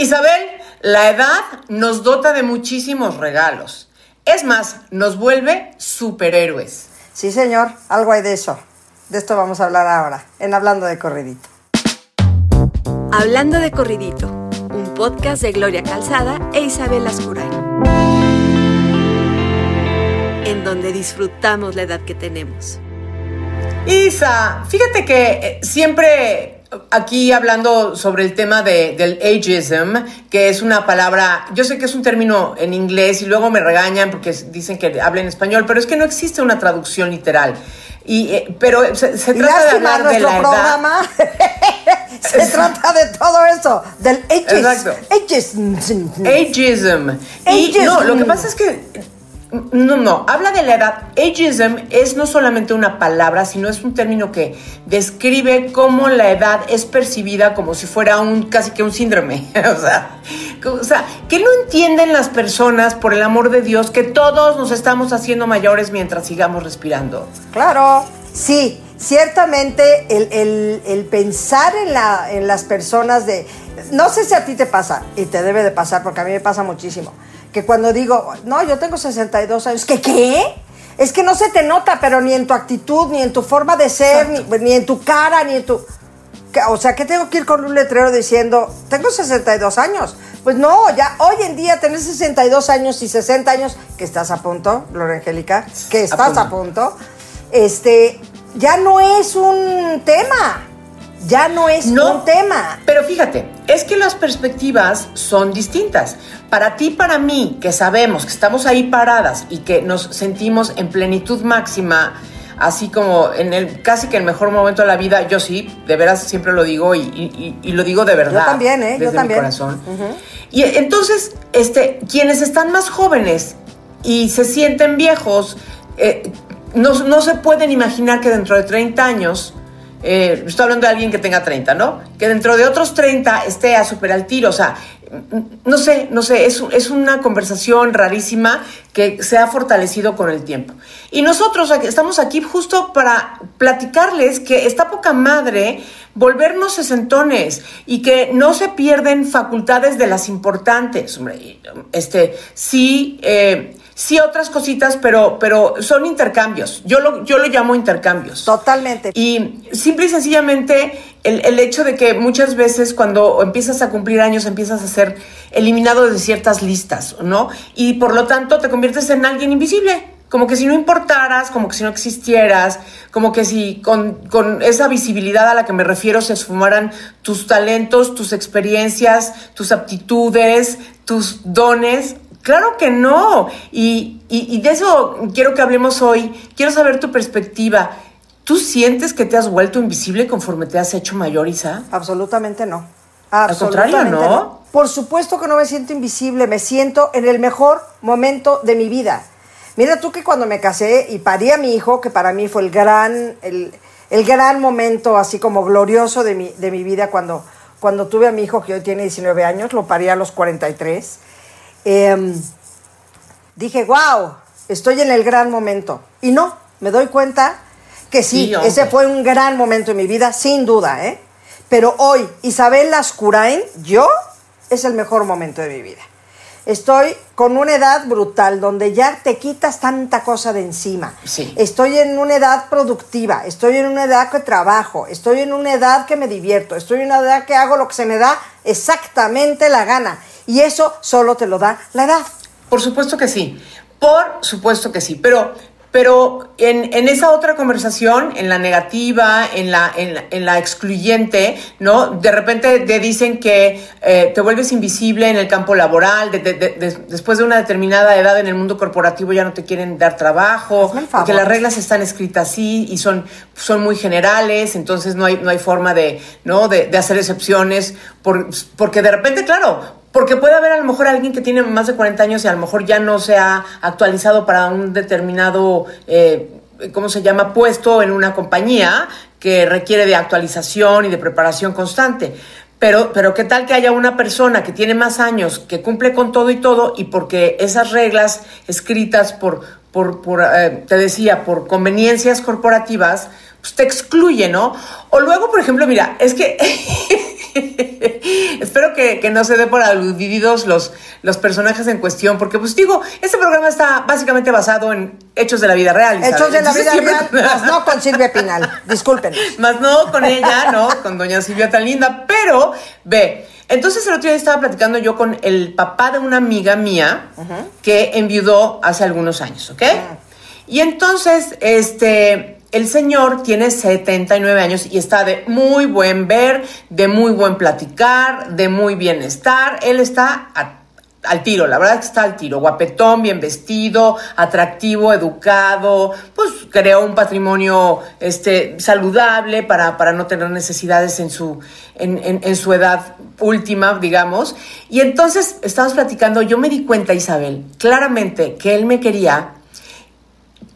Isabel, la edad nos dota de muchísimos regalos. Es más, nos vuelve superhéroes. Sí, señor, algo hay de eso. De esto vamos a hablar ahora, en Hablando de Corridito. Hablando de Corridito, un podcast de Gloria Calzada e Isabel Ascuray. En donde disfrutamos la edad que tenemos. Isa, fíjate que eh, siempre aquí hablando sobre el tema de, del ageism, que es una palabra, yo sé que es un término en inglés y luego me regañan porque dicen que habla en español, pero es que no existe una traducción literal. Y, eh, pero se, trata de hablar de la programa se trata de todo eso, del ageism. Ageism. Y no, lo que pasa es que no, no, habla de la edad. Ageism es no solamente una palabra, sino es un término que describe cómo la edad es percibida como si fuera un casi que un síndrome. o, sea, o sea, que no entienden las personas, por el amor de Dios, que todos nos estamos haciendo mayores mientras sigamos respirando. Claro, sí, ciertamente el, pensar en, la, en las personas de... No sé si a ti te pasa, y te debe de pasar, porque a mí me pasa muchísimo que cuando digo, no, yo tengo 62 años, ¿qué qué? Es que no se te nota, pero ni en tu actitud, ni en tu forma de ser, ni, en tu cara, ni en tu... O sea, que tengo que ir con un letrero diciendo, tengo 62 años. Pues no, ya hoy en día tener 62 años y 60 años, que estás a punto, Gloria Angélica, que estás a punto, este, ya no es un tema ya no es un tema. Pero fíjate, es que las perspectivas son distintas. Para ti, para mí, que sabemos que estamos ahí paradas y que nos sentimos en plenitud máxima, así como en el casi que el mejor momento de la vida, yo sí, de veras siempre lo digo y, lo digo de verdad. Yo también, ¿eh? Desde yo también. mi corazón. Y entonces, este, quienes están más jóvenes y se sienten viejos, eh, no, no se pueden imaginar que dentro de 30 años eh, estoy hablando de alguien que tenga 30, ¿no? Que dentro de otros 30 esté a super al tiro, o sea, no sé, no sé, es, es, una conversación rarísima que se ha fortalecido con el tiempo. Y nosotros estamos aquí justo para platicarles que está poca madre volvernos sesentones y que no se pierden facultades de las importantes. Hombre, este, sí, eh, sí otras cositas, pero, pero son intercambios. Yo lo, yo lo llamo intercambios. Totalmente. Y simple y sencillamente el, el, hecho de que muchas veces cuando empiezas a cumplir años empiezas a ser eliminado de ciertas listas, ¿no? Y por lo tanto te conviertes en alguien invisible. Como que si no importaras, como que si no existieras, como que si con, con esa visibilidad a la que me refiero se esfumaran tus talentos, tus experiencias, tus aptitudes, tus dones, Claro que no. Y, y, de eso quiero que hablemos hoy. Quiero saber tu perspectiva. ¿Tú sientes que te has vuelto invisible conforme te has hecho mayor, Isa? Absolutamente no. Al contrario, ¿no? Por supuesto que no me siento invisible, me siento en el mejor momento de mi vida. Mira tú que cuando me casé y parí a mi hijo, que para mí fue el gran, el, gran momento así como glorioso de mi, de mi vida cuando, cuando tuve a mi hijo que hoy tiene 19 años, lo parí a los 43 Em, dije, wow, estoy en el gran momento. Y no, me doy cuenta que sí, ese fue un gran momento en mi vida, sin duda, ¿eh? Pero hoy, Isabel Lascurain, yo, es el mejor momento de mi vida. Estoy con una edad brutal donde ya te quitas tanta cosa de encima. Estoy en una edad productiva, estoy en una edad que trabajo, estoy en una edad que me divierto, estoy en una edad que hago lo que se me da exactamente la gana. Y eso solo te lo da la edad. Por supuesto que sí, por supuesto que sí, pero, pero en, esa otra conversación, en la negativa, en la, en la, excluyente, ¿no? De repente te dicen que eh, te vuelves invisible en el campo laboral, después de una determinada edad en el mundo corporativo ya no te quieren dar trabajo, porque las reglas están escritas así y son, son muy generales, entonces no hay, no hay forma de, ¿no? de, hacer excepciones, por, porque de repente, claro, porque puede haber a lo mejor alguien que tiene más de 40 años y a lo mejor ya no se ha actualizado para un determinado, eh, ¿cómo se llama?, puesto en una compañía que requiere de actualización y de preparación constante. Pero, pero qué tal que haya una persona que tiene más años, que cumple con todo y todo, y porque esas reglas escritas por, por, eh, te decía, por conveniencias corporativas, pues te excluye, ¿no? O luego, por ejemplo, mira, es que espero que, que no se dé por aludidos los, los personajes en cuestión, porque pues digo, este programa está básicamente basado en hechos de la vida real. Hechos de la vida siempre- real, más no con Silvia Pinal. Disculpen. más no con ella, ¿no? Con doña Silvia tan linda. Pero, ve, entonces el otro día estaba platicando yo con el papá de una amiga mía que enviudó hace algunos años, ¿ok? Y entonces, este, el señor tiene 79 años y está de muy buen ver, de muy buen platicar, de muy bienestar. Él está al tiro, la verdad que está al tiro, guapetón, bien vestido, atractivo, educado, pues creó un patrimonio este, saludable para, para no tener necesidades en su, en, en- en su edad última, digamos. Y entonces estábamos platicando, yo me di cuenta, Isabel, claramente que él me quería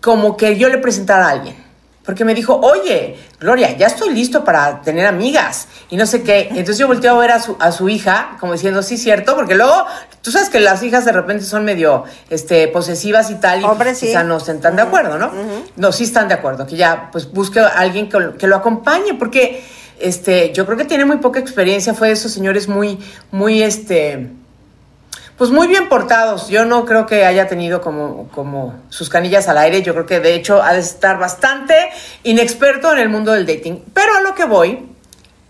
como que yo le presentara a alguien. Porque me dijo, oye, Gloria, ya estoy listo para tener amigas. Y no sé qué. Entonces yo volteo a ver a su, a su hija, como diciendo, sí, cierto, porque luego, tú sabes que las hijas de repente son medio este, posesivas y tal, y Hombre, pues, sí. quizá no están de acuerdo, ¿no? No, sí están de acuerdo, que ya pues busque a alguien que, que lo acompañe, porque este, yo creo que tiene muy poca experiencia, fue de esos señores muy, muy, este, pues muy bien portados. Yo no creo que haya tenido como, como sus canillas al aire. Yo creo que de hecho ha de estar bastante inexperto en el mundo del dating. Pero a lo que voy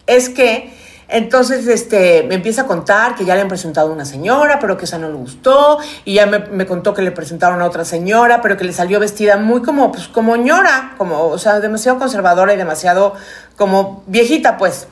es que entonces este, me empieza a contar que ya le han presentado a una señora, pero que esa no le gustó. Y ya me, me contó que le presentaron a otra señora, pero que le salió vestida muy como, pues, como ñora, como, o sea, demasiado conservadora y demasiado como viejita, pues.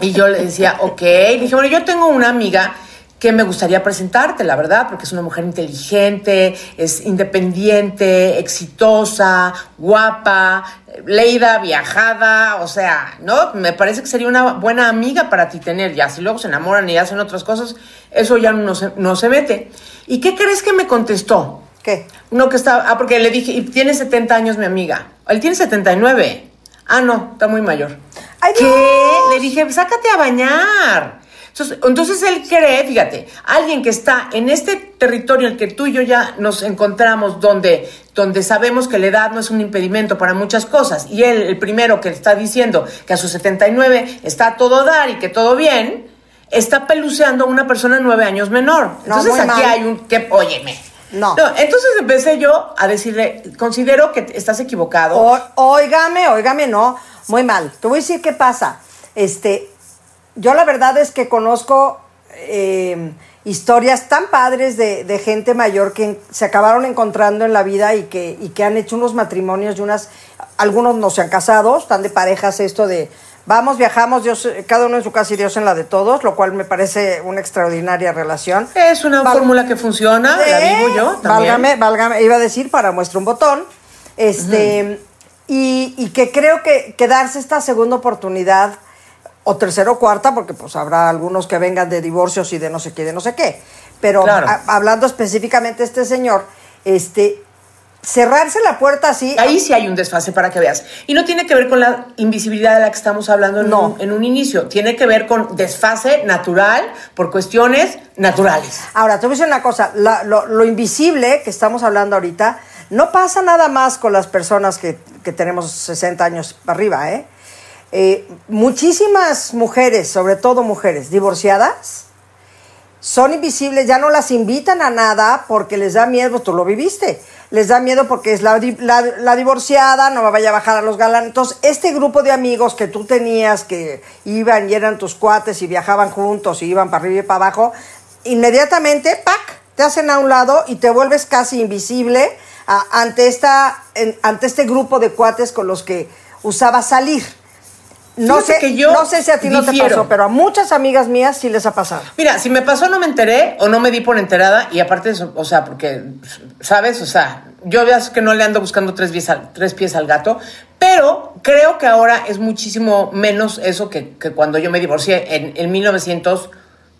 Y yo le decía, ok. Le dije, bueno, yo tengo una amiga que me gustaría presentarte, la verdad, porque es una mujer inteligente, es independiente, exitosa, guapa, leída, viajada, o sea, ¿no? Me parece que sería una buena amiga para ti tener, ya si luego se enamoran y hacen otras cosas, eso ya no se, no se mete. ¿Y qué crees que me contestó? ¿Qué? Uno que estaba, ah, porque le dije, y tiene 70 años mi amiga. Él tiene 79. Ah, no, está muy mayor. ¡Ay, ¿Qué? Dios! Le dije, sácate a bañar. Entonces, entonces él cree, fíjate, alguien que está en este territorio en el que tú y yo ya nos encontramos, donde, donde sabemos que la edad no es un impedimento para muchas cosas, y él, el primero que está diciendo que a sus 79 está todo dar y que todo bien, está peluceando a una persona nueve años menor. Entonces aquí mal. hay un que, óyeme. No. Entonces empecé yo a decirle, considero que estás equivocado. O- óigame, óigame, no, muy mal. Te voy a decir qué pasa. Este, yo la verdad es que conozco eh, historias tan padres de, de gente mayor que se acabaron encontrando en la vida y que, y que han hecho unos matrimonios y unas, algunos no se han casado, están de parejas esto de vamos, viajamos, Dios, cada uno en su casa y Dios en la de todos, lo cual me parece una extraordinaria relación. es una Val- fórmula que funciona, la Eh, vivo yo también. Válgame, válgame, iba a decir para muestra un botón. Este, y, y que creo que, que darse esta segunda oportunidad, o tercera o cuarta, porque pues habrá algunos que vengan de divorcios y de no sé qué, de no sé qué. Pero Claro. a- hablando específicamente de este señor, este, cerrarse la puerta así. Ahí sí hay un desfase para que veas. Y no tiene que ver con la invisibilidad de la que estamos hablando en, No. un, en un inicio. Tiene que ver con desfase natural por cuestiones naturales. Ahora, te voy a decir una cosa, la- lo, lo invisible que estamos hablando ahorita, no pasa nada más con las personas que, que tenemos 60 años arriba, ¿eh? Eh, Muchísimas mujeres, sobre todo mujeres divorciadas, son invisibles, ya no las invitan a nada porque les da miedo, tú lo viviste, les da miedo porque es la, la- divorciada, no me vaya a bajar a los galanes. Entonces, este grupo de amigos que tú tenías que iban y eran tus cuates y viajaban juntos y iban para arriba y para abajo, inmediatamente, ¡pac! te hacen a un lado y te vuelves casi invisible ante, esta, ante este grupo de cuates con los que usabas salir. No sé, que yo no sé si a ti no te pasó, pero a muchas amigas mías sí les ha pasado. Mira, si me pasó no me enteré o no me di por enterada y aparte, de eso, o sea, porque, ¿sabes? O sea, yo veas que no le ando buscando tres pies al, tres pies al gato, pero creo que ahora es muchísimo menos eso que, que cuando yo me divorcié en, en 1900,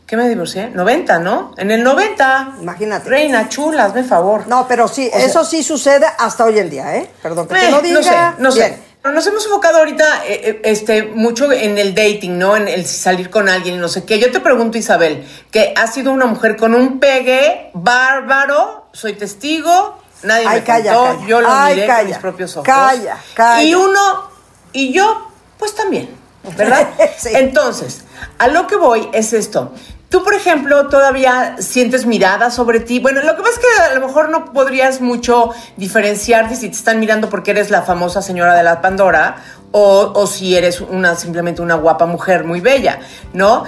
¿qué me divorcié? 90, ¿no? En el 90. Imagínate. Reina, chula, hazme favor. No, pero sí, O sea- eso sí sucede hasta hoy en día, ¿eh? Perdón que te Eh, lo diga. No sé, no Bien. sé. Pero Nos hemos enfocado ahorita eh, eh, este, mucho en el dating, ¿no? En el salir con alguien y no sé qué. Yo te pregunto, Isabel, que has sido una mujer con un pegue bárbaro, soy testigo, nadie Ay, me calla, contó, calla. yo lo Ay, miré calla. con mis propios ojos. Calla, calla. Y uno, y yo, pues también. ¿verdad? Sí. Entonces, a lo que voy es esto. Tú, por ejemplo, todavía sientes mirada sobre ti. Bueno, lo que pasa es que a lo mejor no podrías mucho diferenciarte si te están mirando porque eres la famosa señora de la Pandora o, o si eres una simplemente una guapa mujer muy bella, ¿no?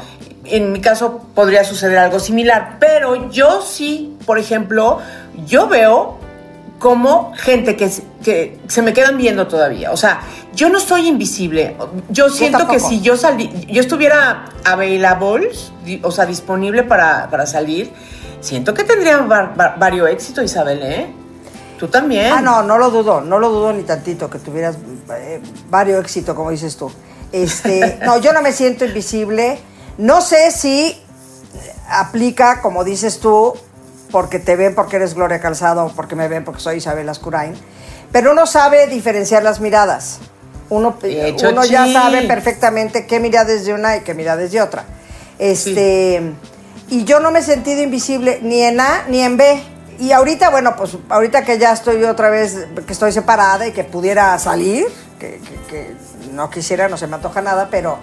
En mi caso podría suceder algo similar, pero yo sí, por ejemplo, yo veo como gente que, se- que se me quedan viendo todavía. O sea, yo no soy invisible. Yo siento que si yo salí, yo estuviera available, o sea, disponible para, para salir, siento que tendría va- va- varios éxitos, Isabel, ¿eh? Tú también. Ah, no, no lo dudo, no lo dudo ni tantito que tuvieras eh, varios éxitos, como dices tú. Este, no, yo no me siento invisible. No sé si aplica, como dices tú, porque te ven porque eres Gloria Calzado porque me ven porque soy Isabel Ascurain, pero uno sabe diferenciar las miradas. Uno, De hecho, uno ya sí. sabe perfectamente qué mirada es de una y qué mirada es de otra. Este, y yo no me he sentido invisible ni en A ni en B. Y ahorita, bueno, pues ahorita que ya estoy otra vez, que estoy separada y que pudiera salir, que, que- que no quisiera, no se me antoja nada, pero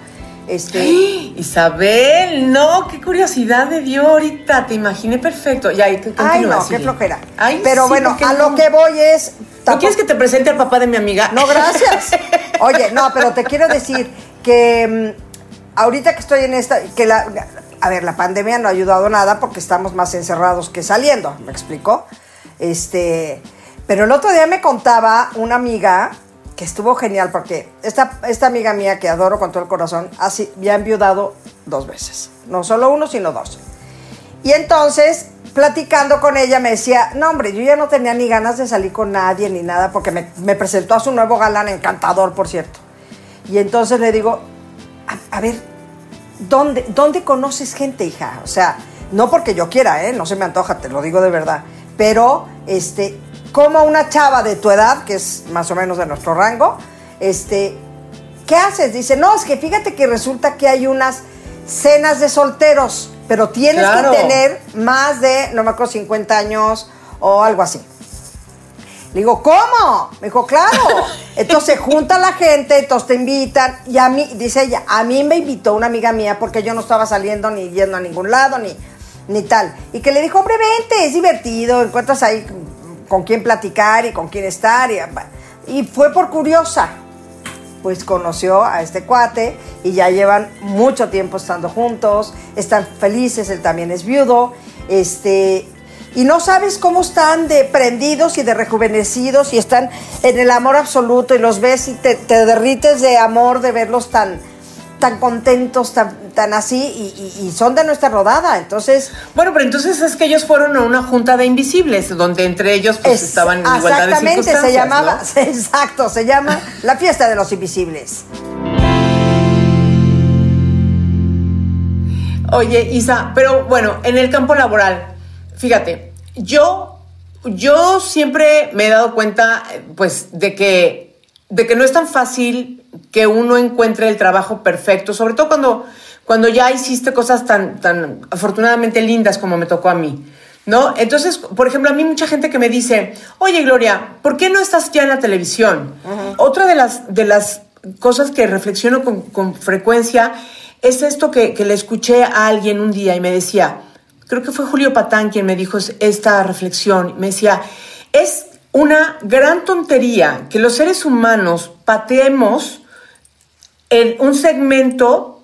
este, Isabel, no, qué curiosidad me dio ahorita, te imaginé perfecto. Ya, tú ay no, qué flojera. Ay, pero sí, bueno, ¿por qué a no? lo que voy es... ¿No quieres que te presente al papá de mi amiga? No, gracias. Oye, no, pero te quiero decir que mm, ahorita que estoy en esta, que la, a ver, la pandemia no ha ayudado nada porque estamos más encerrados que saliendo, ¿me explicó? Este, pero el otro día me contaba una amiga que estuvo genial porque esta, esta amiga mía que adoro con todo el corazón, así, ya ha enviudado dos veces. No solo uno, sino dos. Y entonces, platicando con ella, me decía, no, hombre, yo ya no tenía ni ganas de salir con nadie ni nada, porque me, me presentó a su nuevo galán, encantador, por cierto. Y entonces le digo, a, a ver, ¿dónde, ¿dónde conoces gente, hija? O sea, no porque yo quiera, ¿eh? No se me antoja, te lo digo de verdad. Pero, este, como una chava de tu edad, que es más o menos de nuestro rango, este, ¿qué haces? Dice, no, es que fíjate que resulta que hay unas cenas de solteros, pero tienes Claro. que tener más de, no me acuerdo, 50 años o algo así. Le digo, ¿cómo? Me dijo, claro. Entonces se junta la gente, entonces te invitan. Y a mí, dice ella, a mí me invitó una amiga mía porque yo no estaba saliendo ni yendo a ningún lado, ni, ni tal. Y que le dijo, hombre, vente, es divertido, encuentras ahí con quién platicar y con quién estar. Y, fue por curiosa. Pues conoció a este cuate y ya llevan mucho tiempo estando juntos, están felices, él también es viudo, este, y no sabes cómo están de prendidos y de rejuvenecidos y están en el amor absoluto y los ves y te, te derrites de amor de verlos tan, tan contentos, tan, tan así, y, y- y son de nuestra rodada. Entonces, Bueno, pero entonces es que ellos fueron a una junta de invisibles, donde entre ellos pues, es- estaban en igualdad de exactamente, se circunstancias, llamaba, ¿no? exacto, se llama la fiesta de los invisibles. Oye, Isa, pero bueno, en el campo laboral, fíjate, yo, yo siempre me he dado cuenta, eh, pues, de que, de que no es tan fácil que uno encuentre el trabajo perfecto, sobre todo cuando, cuando ya hiciste cosas tan, tan afortunadamente lindas como me tocó a mí. ¿No? Entonces, por ejemplo, a mí mucha gente que me dice, oye Gloria, ¿por qué no estás ya en la televisión? Otra de las, de las cosas que reflexiono con, con frecuencia es esto que, que le escuché a alguien un día y me decía, creo que fue Julio Patán quien me dijo es- esta reflexión, me decía, es una gran tontería que los seres humanos pateemos en un segmento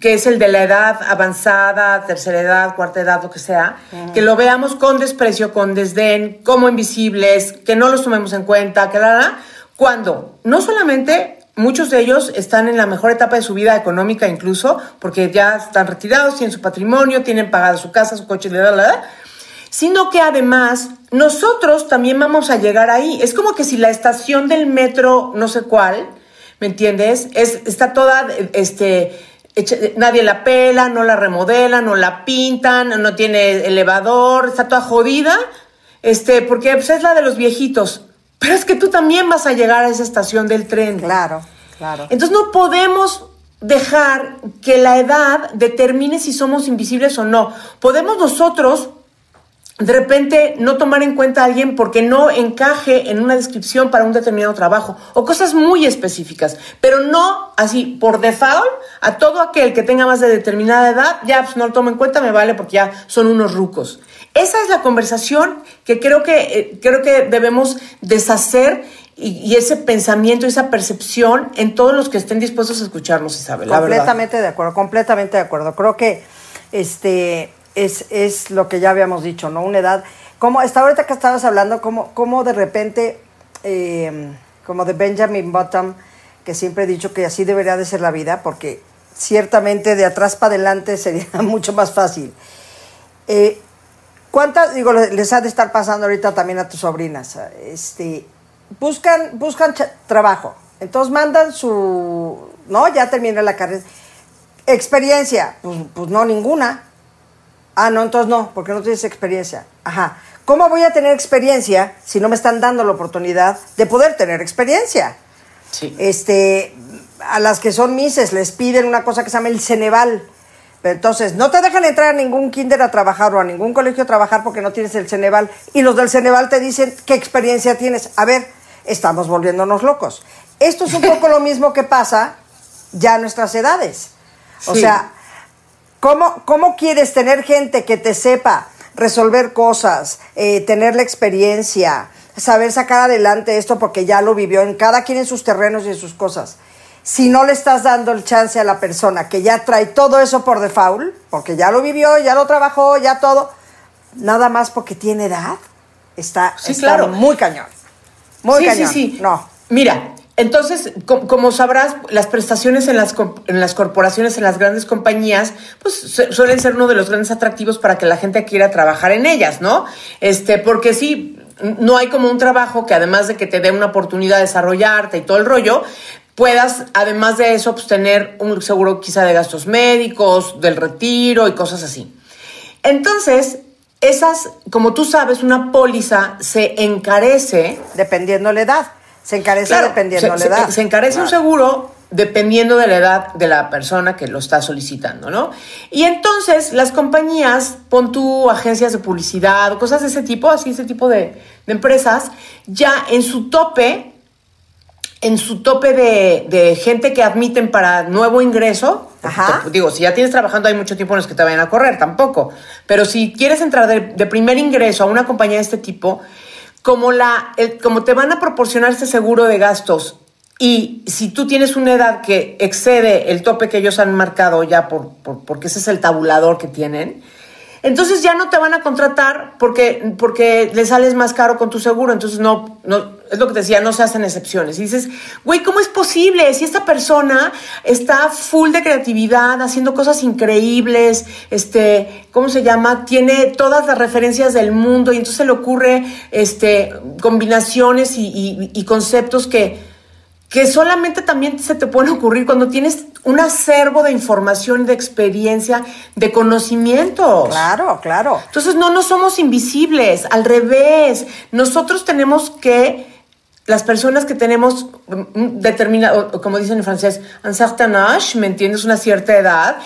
que es el de la edad avanzada, tercera edad, cuarta edad, lo que sea, que lo veamos con desprecio, con desdén, como invisibles, que no los tomemos en cuenta, que la, la, cuando no solamente muchos de ellos están en la mejor etapa de su vida económica incluso, porque ya están retirados, tienen su patrimonio, tienen pagada su casa, su coche, la, la, la, sino que además nosotros también vamos a llegar ahí. Es como que si la estación del metro, no sé cuál, ¿me entiendes? Es, está toda, este, hecha- nadie la pela, no la remodela, no la pintan, no tiene elevador, está toda jodida, este, porque pues, es la de los viejitos. Pero es que tú también vas a llegar a esa estación del tren. Claro, claro. Entonces no podemos dejar que la edad determine si somos invisibles o no. Podemos nosotros de repente no tomar en cuenta a alguien porque no encaje en una descripción para un determinado trabajo o cosas muy específicas, pero no así por default a todo aquel que tenga más de determinada edad, ya pues, no lo tomo en cuenta, me vale porque ya son unos rucos. Esa es la conversación que creo que, eh, creo que debemos deshacer y, ese pensamiento, esa percepción en todos los que estén dispuestos a escucharnos, Isabel. Completamente de acuerdo, completamente de acuerdo. Creo que este es, es lo que ya habíamos dicho, ¿no? Una edad, como hasta ahorita que estabas hablando, como, como de repente, eh, como de Benjamin Button, que siempre he dicho que así debería de ser la vida, porque ciertamente de atrás para adelante sería mucho más fácil. Eh, ¿Cuántas, digo, les ha de estar pasando ahorita también a tus sobrinas? Este, buscan, buscan trabajo, entonces mandan su, no, ya terminé la carrera. Experiencia, pues, pues no, ninguna. Ah, no, entonces no, porque no tienes experiencia. Ajá. ¿Cómo voy a tener experiencia si no me están dando la oportunidad de poder tener experiencia? Sí. Este, a las que son mises les piden una cosa que se llama el Ceneval. Pero entonces, no te dejan entrar a ningún kinder a trabajar o a ningún colegio a trabajar porque no tienes el Ceneval. Y los del Ceneval te dicen qué experiencia tienes. A ver, estamos volviéndonos locos. Esto es un poco lo mismo que pasa ya a nuestras edades. O sea, ¿Cómo, quieres tener gente que te sepa resolver cosas, eh, tener la experiencia, saber sacar adelante esto porque ya lo vivió en cada quien en sus terrenos y en sus cosas? Si no le estás dando el chance a la persona que ya trae todo eso por default, porque ya lo vivió, ya lo trabajó, ya todo, nada más porque tiene edad, está, claro. muy cañón. Muy cañón. Sí, sí. No. Mira, entonces, como sabrás, las prestaciones en las, en las corporaciones, en las grandes compañías, pues suelen ser uno de los grandes atractivos para que la gente quiera trabajar en ellas, ¿no? Este, porque sí, no hay como un trabajo que además de que te dé una oportunidad de desarrollarte y todo el rollo, puedas, además de eso, pues tener un seguro quizá de gastos médicos, del retiro y cosas así. Entonces, esas, como tú sabes, una póliza se encarece. Dependiendo la edad. Se encarece dependiendo de la edad. Se, encarece un seguro dependiendo de la edad de la persona que lo está solicitando, ¿no? Y entonces las compañías, pon tú agencias de publicidad o cosas de ese tipo, así ese tipo de, empresas, ya en su tope, en su tope de, gente que admiten para nuevo ingreso, digo, si ya tienes trabajando hay mucho tiempo en los que te vayan a correr, tampoco, pero si quieres entrar de primer ingreso a una compañía de este tipo, como, la, como te van a proporcionar este seguro de gastos y si tú tienes una edad que excede el tope que ellos han marcado ya por, porque ese es el tabulador que tienen, entonces ya no te van a contratar porque, porque le sales más caro con tu seguro. Entonces no, no, es lo que te decía, no se hacen excepciones. Y dices, güey, ¿cómo es posible? Si esta persona está full de creatividad, haciendo cosas increíbles, este, ¿cómo se llama? Tiene todas las referencias del mundo y entonces le ocurre este, combinaciones y conceptos que que solamente también se te pueden ocurrir cuando tienes un acervo de información, de experiencia, de conocimientos. Claro, claro. Entonces no, no somos invisibles, al revés. Nosotros tenemos que, las personas que tenemos determinado, como dicen en francés, un certain âge, ¿me entiendes? Una cierta edad.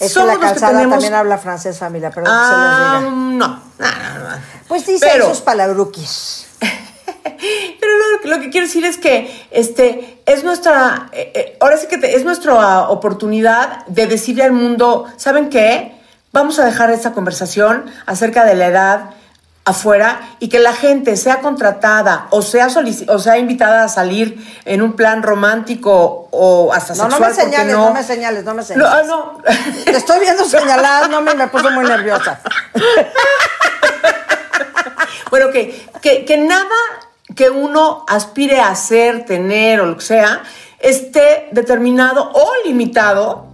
Es somos que la calzada tenemos... también habla francés, familia, perdón ah, se los diga. No, no, no, no. Pues dice esos palabruquis. Pero lo, que quiero decir es que este, es nuestra, eh, eh, ahora sí que es nuestra oportunidad de decirle al mundo, ¿saben qué? Vamos a dejar esta conversación acerca de la edad afuera y que la gente sea contratada o sea, o sea invitada a salir en un plan romántico o hasta no, sexual. No me señales, no, me señales, no me señales. No, no. Te estoy viendo señaladas, no me, me puso muy nerviosa. bueno, que, que, que nada que uno aspire a ser, tener o lo que sea, esté determinado o limitado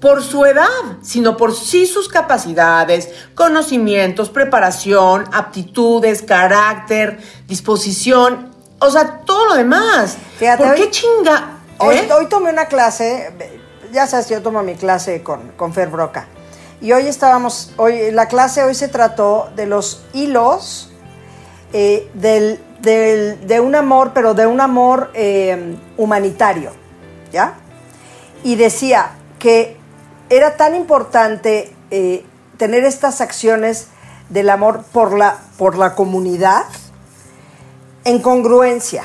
por su edad, sino por sí sus capacidades, conocimientos, preparación, aptitudes, carácter, disposición, o sea, todo lo demás. ¿Por qué chinga? Hoy, ¿Eh? hoy, tomé una clase, ya sabes, yo tomo mi clase con, con Fer Broca, y hoy estábamos, hoy la clase hoy se trató de los hilos eh, del de, un amor, pero de un amor eh, humanitario, ¿ya? Y decía que era tan importante eh, tener estas acciones del amor por la, por la comunidad en congruencia.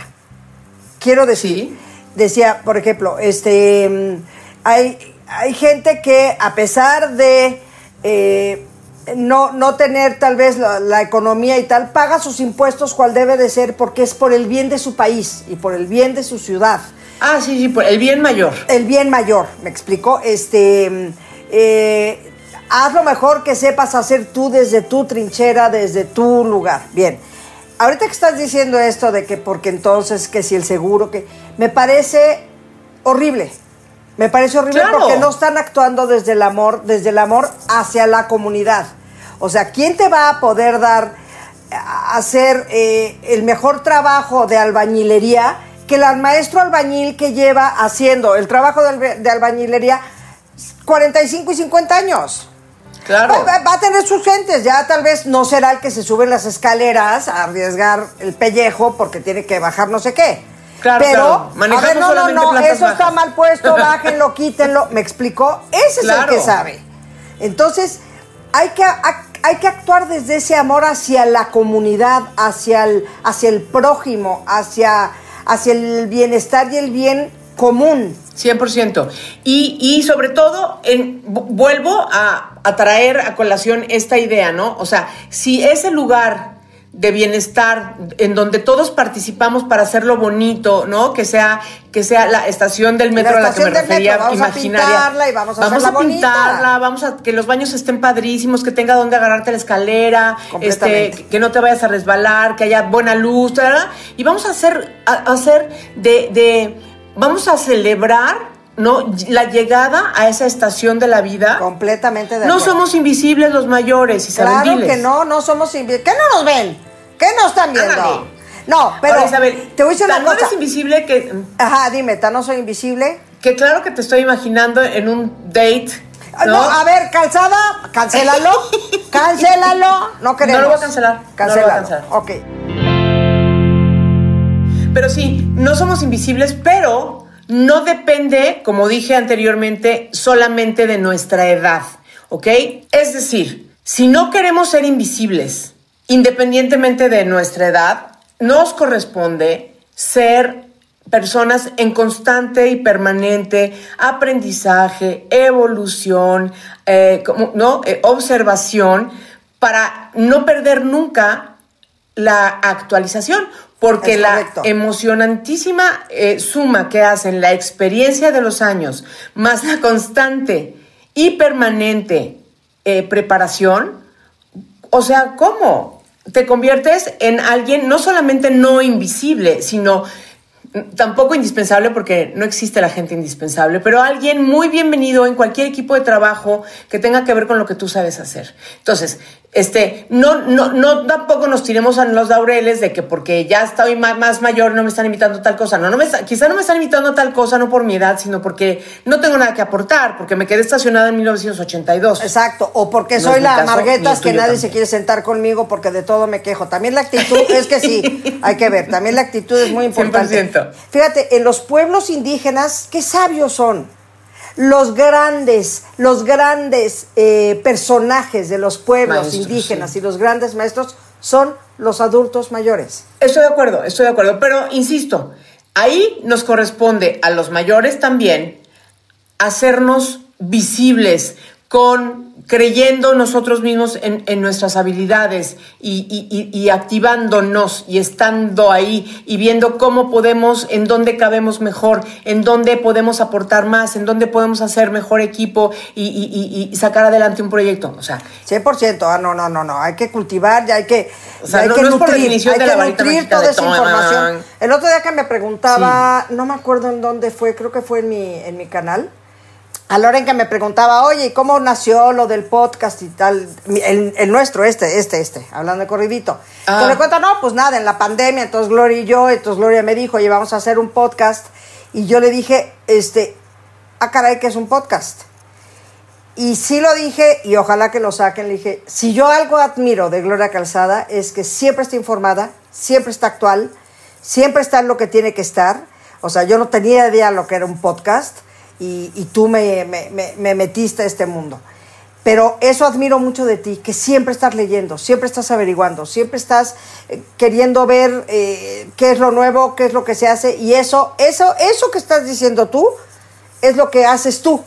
Quiero decir, Sí. decía, por ejemplo, este, mm, hay, hay gente que a pesar de eh, no, no tener tal vez la, la economía y tal, paga sus impuestos cual debe de ser porque es por el bien de su país y por el bien de su ciudad Ah, sí, sí, por el bien mayor. el bien mayor, me explico. Este, eh, haz lo mejor que sepas hacer tú desde tu trinchera, desde tu lugar. Bien. Ahorita que estás diciendo esto de que porque entonces, que si el seguro, que me parece horrible. Me parece horrible Claro. porque no están actuando desde el amor, desde el amor hacia la comunidad. O sea, ¿quién te va a poder dar a hacer eh, el mejor trabajo de albañilería que el maestro albañil que lleva haciendo el trabajo de, de albañilería 45 y 50 años? Claro. Va, va- va a tener sus gentes, ya tal vez no será el que se sube las escaleras a arriesgar el pellejo porque tiene que bajar no sé qué. Claro, Pero, claro. A ver, no, no, no, eso está mal puesto, bájenlo, quítenlo. ¿Me explicó? Ese es el que sabe. Entonces, hay que, hay que actuar desde ese amor hacia la comunidad, hacia el, hacia el prójimo, hacia, hacia el bienestar y el bien común. 100%. Y, y sobre todo, en, vu- vuelvo a, a traer a colación esta idea, ¿no? O sea, si ese lugar de bienestar en donde todos participamos para hacerlo bonito, ¿no? Que sea que sea la estación del metro La a la que me refería, metro, vamos a imaginaria. pintarla y vamos a hacerla a pintarla, bonita. vamos a que los baños estén padrísimos, que tenga donde agarrarte la escalera, este, que no te vayas a resbalar, que haya buena luz, ¿verdad? y vamos a hacer, a, a hacer de, de, vamos a celebrar, ¿no? La llegada a esa estación de la vida. Completamente de No acuerdo. somos invisibles los mayores, Isabel, Claro diles. que no, no somos invisibles. ¿Qué no nos ven? ¿Qué nos están viendo? Ándale. No, pero Ahora, Isabel, te voy a decir tan una no eres invisible que, Ajá, dime, ¿tan no soy invisible? que claro que te estoy imaginando en un date. Ah, ¿no? No, a ver, calzada, cancélalo, cancélalo, no queremos. No lo voy a cancelar, no lo voy a Cancélalo, cancelar. ok. Pero sí, no somos invisibles, pero no depende, como dije anteriormente, solamente de nuestra edad, ¿ok? Es decir, si no queremos ser invisibles, independientemente de nuestra edad, nos corresponde ser personas en constante y permanente aprendizaje, evolución, eh, ¿no? Eh, observación, para no perder nunca la actualización, porque la emocionantísima eh, suma que hacen la experiencia de los años, más la constante y permanente eh, preparación, o sea, ¿cómo? Te conviertes en alguien no solamente no invisible, sino mm, tampoco indispensable porque no existe la gente indispensable, pero alguien muy bienvenido en cualquier equipo de trabajo que tenga que ver con lo que tú sabes hacer. Entonces, este, no, no, no tampoco nos tiremos a los laureles de que porque ya estoy más, más mayor no me están invitando a tal cosa. No, no me quizá no me están invitando a tal cosa no por mi edad, sino porque no tengo nada que aportar, porque me quedé estacionada en 1982. Exacto, o porque soy la caso, Marguetas que nadie se quiere sentar conmigo porque de todo me quejo. También la actitud, es que sí, hay que ver, también la actitud es muy importante. 100%. Fíjate, en los pueblos indígenas, qué sabios son. Los grandes, los grandes eh, personajes de los pueblos Maestros, indígenas sí. y los grandes maestros son los adultos mayores. Estoy de acuerdo, estoy de acuerdo, pero insisto, ahí nos corresponde a los mayores también hacernos visibles con creyendo nosotros mismos en, en nuestras habilidades y, y- y- y activándonos y estando ahí y viendo cómo podemos, en dónde cabemos mejor, en dónde podemos aportar más, en dónde podemos hacer mejor equipo y, sacar adelante un proyecto. O sea, 100%, ah, no, no, no, no, hay que cultivar, ya hay que, O sea, ya hay no- que no nutrir, hay que la toda esa toma. información. El otro día que me preguntaba, no me acuerdo en dónde fue, creo que fue en mi, en mi canal, a la hora en que me preguntaba, oye, ¿y cómo nació lo del podcast y tal? El, el nuestro, este, este, este, hablando de corridito. Ah. Entonces le cuento, no, pues nada, en la pandemia, entonces Gloria y yo, entonces Gloria me dijo, oye, vamos a hacer un podcast. Y yo le dije, este, ah, caray, que es un podcast. Y sí lo dije, y ojalá que lo saquen, le dije, si yo algo admiro de Gloria Calzada es que siempre está informada, siempre está actual, siempre está en lo que tiene que estar. O sea, yo no tenía idea lo que era un podcast y, y tú me, me- me- me metiste a este mundo. Pero eso admiro mucho de ti, que siempre estás leyendo, siempre estás averiguando, siempre estás eh, queriendo ver eh, qué es lo nuevo, qué es lo que se hace. Y eso, eso, eso que estás diciendo tú, es lo que haces tú.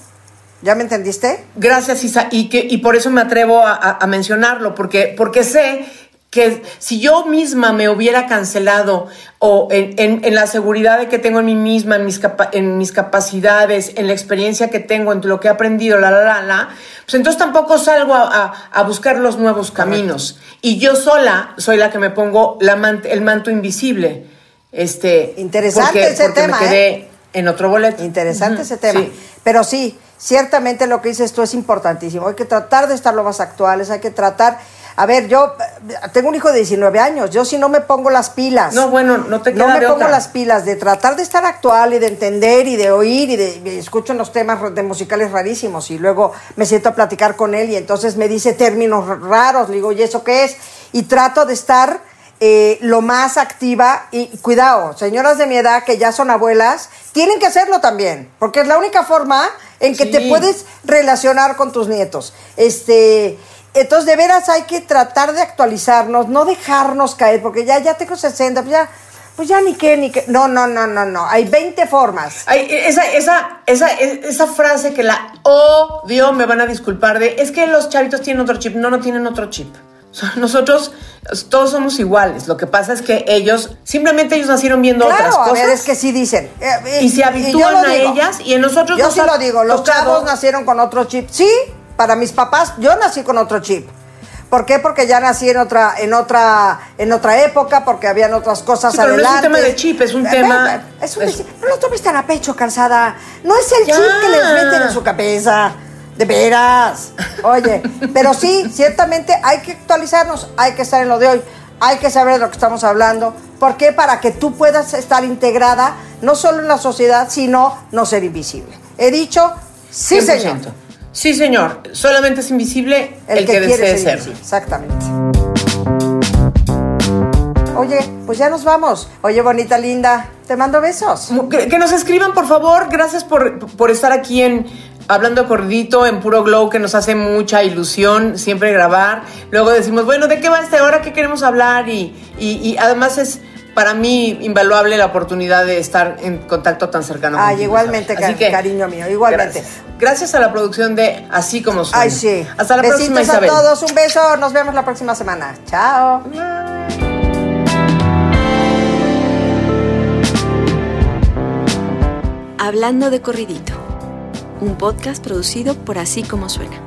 ¿Ya me entendiste? Gracias, Isa. Y, que, y por eso me atrevo a, a- a mencionarlo, porque, porque sé que si yo misma me hubiera cancelado o en, en- en la seguridad de que tengo en mí misma, en mis, capa- en mis capacidades, en la experiencia que tengo, en lo que he aprendido, la, la, la, la, pues entonces tampoco salgo a, a- a buscar los nuevos caminos. Y yo sola soy la que me pongo la man- el manto invisible. Este, Interesante porque, ese porque tema, me quedé ¿eh? en otro boleto. Interesante ese tema. sí. Pero sí, ciertamente lo que dices tú es importantísimo. Hay que tratar de estar lo más actuales, hay que tratar... A ver, yo tengo un hijo de 19 años, yo si no me pongo las pilas. No, bueno, no te No queda me de pongo otra. las pilas de tratar de estar actual y de entender y de oír y de, y escucho unos temas de musicales rarísimos y luego me siento a platicar con él y entonces me dice términos raros, le digo, ¿y eso qué es? Y trato de estar eh, lo más activa y cuidado, señoras de mi edad que ya son abuelas, tienen que hacerlo también, porque es la única forma en que Sí. te puedes relacionar con tus nietos. Este, entonces de veras hay que tratar de actualizarnos, no dejarnos caer, porque ya, ya tengo 60, pues ya, pues ya ni qué, ni qué. No, no, no, no, no. Hay 20 formas. Ay, esa, esa, esa, esa frase que la odio, me van a disculpar de, es que los chavitos tienen otro chip. No, no tienen otro chip. Nosotros todos somos iguales. Lo que pasa es que ellos, simplemente ellos nacieron viendo otras a cosas. ver, es que sí dicen. Eh, eh, Y se habitúan a digo. ellas y en nosotros Yo nos sí lo digo, los tocado- chavos nacieron con otro chip. Sí, para mis papás, yo nací con otro chip. ¿Por qué? Porque ya nací en otra, en otra, en otra época, porque habían otras cosas Sí, pero no es un adelante. tema de chip, es un Eh, tema- es un es- deci- no lo tomes tan a pecho, cansada. No es el Ya. chip que les meten en su cabeza. De veras. Oye, pero sí, ciertamente hay que actualizarnos, hay que estar en lo de hoy, hay que saber de lo que estamos hablando. ¿Por qué? Para que tú puedas estar integrada, no solo en la sociedad, sino no ser invisible. He dicho, sí, 100%. señor. Sí, señor. Solamente es invisible el, que, desee quiere ser. invisible. Exactamente. Oye, pues ya nos vamos. Oye, bonita, linda, te mando besos. Que, que nos escriban, por favor. Gracias por, por estar aquí en Hablando Corridito, en Puro Glow, que nos hace mucha ilusión siempre grabar. Luego decimos, bueno, ¿de qué va esta hora? ¿Qué queremos hablar? Y, y, y además es para mí invaluable la oportunidad de estar en contacto tan cercano Ay, contigo, igualmente, cariño mío, igualmente. Gracias. Gracias a la producción de Así Como Suena. Ay, sí. Hasta la Besitos próxima, Isabel. a todos, un beso. Nos vemos la próxima semana. Chao. Hablando de corridito, un podcast producido por Así Como Suena.